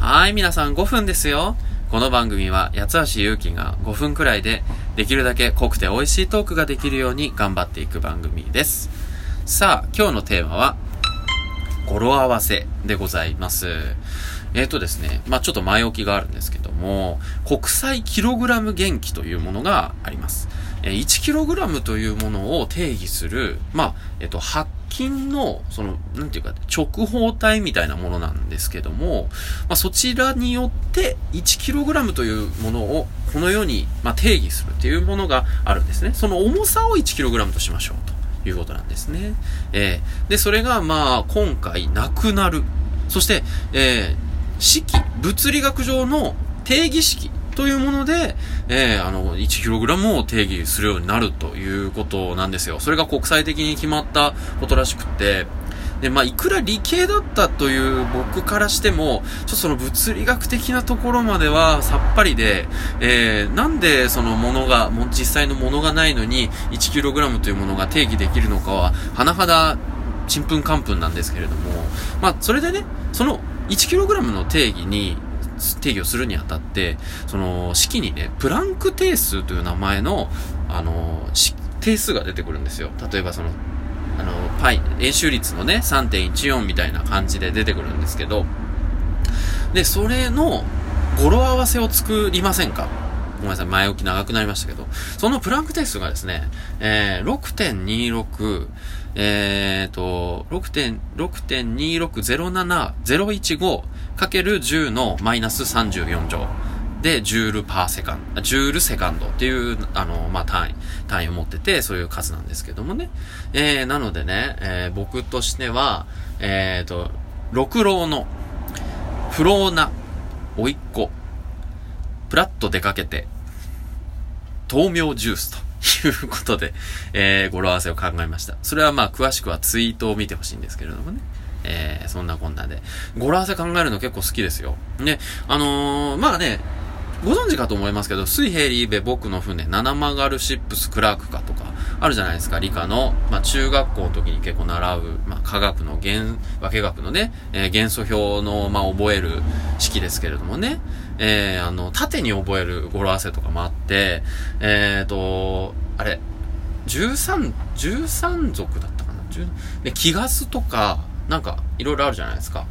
はい、皆さん5分ですよ。この番組は八橋ゆうきが5分くらいでできるだけ濃くて美味しいトークができるように頑張っていく番組です。さあ、今日のテーマは語呂合わせでございます。えーとですね、まあちょっと前置きがあるんですけども、国際キログラム元気というものがあります。え1キログラムというものを定義する、まあ、えっ、と、金の、その、なんていうか、直方体みたいなものなんですけども、まあそちらによって1キログラムというものをこのように、まあ、定義するっていうものがあるんですね。その重さを1キログラムとしましょうということなんですね。えーで、それがまあ今回なくなる。そして、えー式、物理学上の定義式というもので、えーあの、1kg を定義するようになるということなんですよ。それが国際的に決まったことらしくって、で、まあ、いくら理系だったという僕からしても、ちょっとその物理学的なところまではさっぱりで、えー、なんでそのものが、も実際のものがないのに 1kg というものが定義できるのかは、甚だちんぷんかんぷんなんですけれども、まあ、それでね、その 1kg の定義に、定義をするにあたって、その式にね、プランク定数という名前の、あの、定数が出てくるんですよ。例えばその、あの、パイ、円周率のね、3.14みたいな感じで出てくるんですけど、で、それの語呂合わせを作りませんか？ごめんなさい、前置き長くなりましたけど、そのプランク定数がですね、えー、6.26、えーと、6.2607-015かける10のマイナス34乗。で、 joule per second、joule second っていう、あの、まあ、単位、単位を持ってて、そういう数なんですけどもね。えー、なのでね、えー、僕としては、えーと、六郎の、不老な、甥っ子、プラッと出かけて、豆苗ジュースと。いうことで、えー、語呂合わせを考えました。それはまあ、詳しくはツイートを見てほしいんですけれどもね。えー、そんなこんなで。語呂合わせ考えるの結構好きですよ。ね、あのー、まあね、ご存知かと思いますけど、水平リーベ僕の船、七曲がるシップスクラークかと、あるじゃないですか、理科の、まあ中学校の時に結構習う、まあ科学の原、化学のね、えー元素表の、まあ覚える式ですけれどもね、えー、あの、縦に覚える語呂合わせとかもあって、えーと、あれ、13、13族だったかな？10で、気ガスとか、なんか、いろいろあるじゃないですか。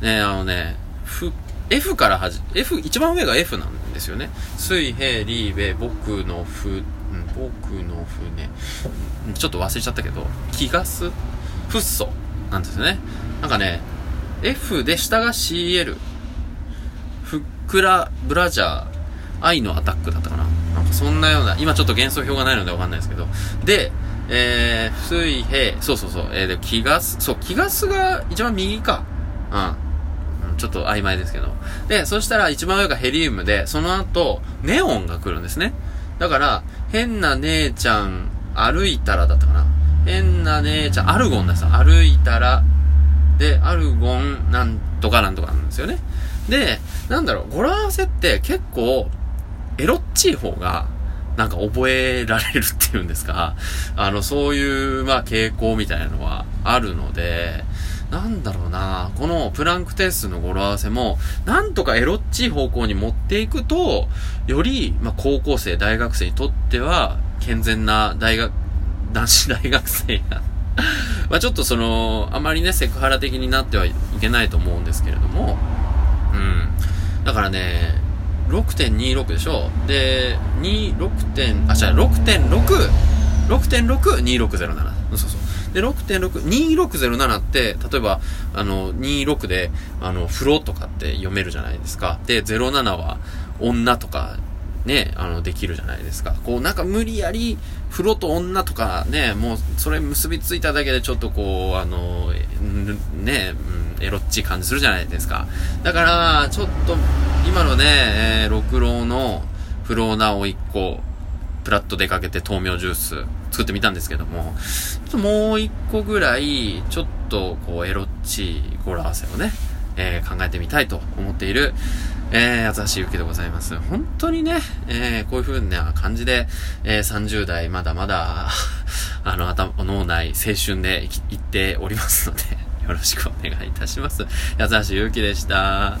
ね、あのね、ふ、F からはじ、F、一番上が F なんですよね。水平、リーベ、僕のふ、うん、僕の船、ちょっと忘れちゃったけど、気ガス、フッ素、なんですよね。なんかね、F で下が CL、ふっくら、ブラジャー、愛のアタックだったかな。なんかそんなような、今ちょっと幻想表がないのでわかんないですけど。で、えー、水平、そうそうそう、えー、で、気ガス、そう、気ガスが一番右か。うん。うんちょっと曖昧ですけど。で、そしたら一番上がヘリウムで、その後、ネオンが来るんですね。だから、変な姉ちゃん、歩いたらだったかな。変な姉ちゃん、アルゴンです。歩いたら、で、アルゴン、なんとかなんとかなんですよね。で、なんだろう、語呂合わせって結構、エロっちい方が、なんか覚えられるっていうんですか、あの、そういう、まあ、傾向みたいなのはあるので、なんだろうな、このプランク定数の語呂合わせも、なんとかエロっちい方向に持っていくと、より、まあ、高校生、大学生にとっては、健全な大学、男子大学生が、まあちょっとその、あまりね、セクハラ的になってはいけないと思うんですけれども、うん。だからね、6.26でしょで、26点、あ、違う、6.6、6.62607。そうそう。で、6.6、2607って、例えば、あの、26で、あの、風呂とかって読めるじゃないですか。で、07は、女とか、ね、あの、できるじゃないですか。こう、なんか無理やり、風呂と女とかね、もう、それ結びついただけでちょっとこう、あの、ね、うんエロっちい感じするじゃないですか。だから、ちょっと、今のね、えー六郎の、不老な甥っ子、プラッと出かけて豆苗ジュース作ってみたんですけども、ちょっともう一個ぐらい、ちょっとこうエロっちい語呂合わせをね、えー考えてみたいと思っている、えー、八橋ゆきでございます。本当にね、えーこういう風な感じで、えー30代まだまだ、あの、頭、脳内、青春で生き、言っておりますので、よろしくお願いいたします。八橋ゆきでした。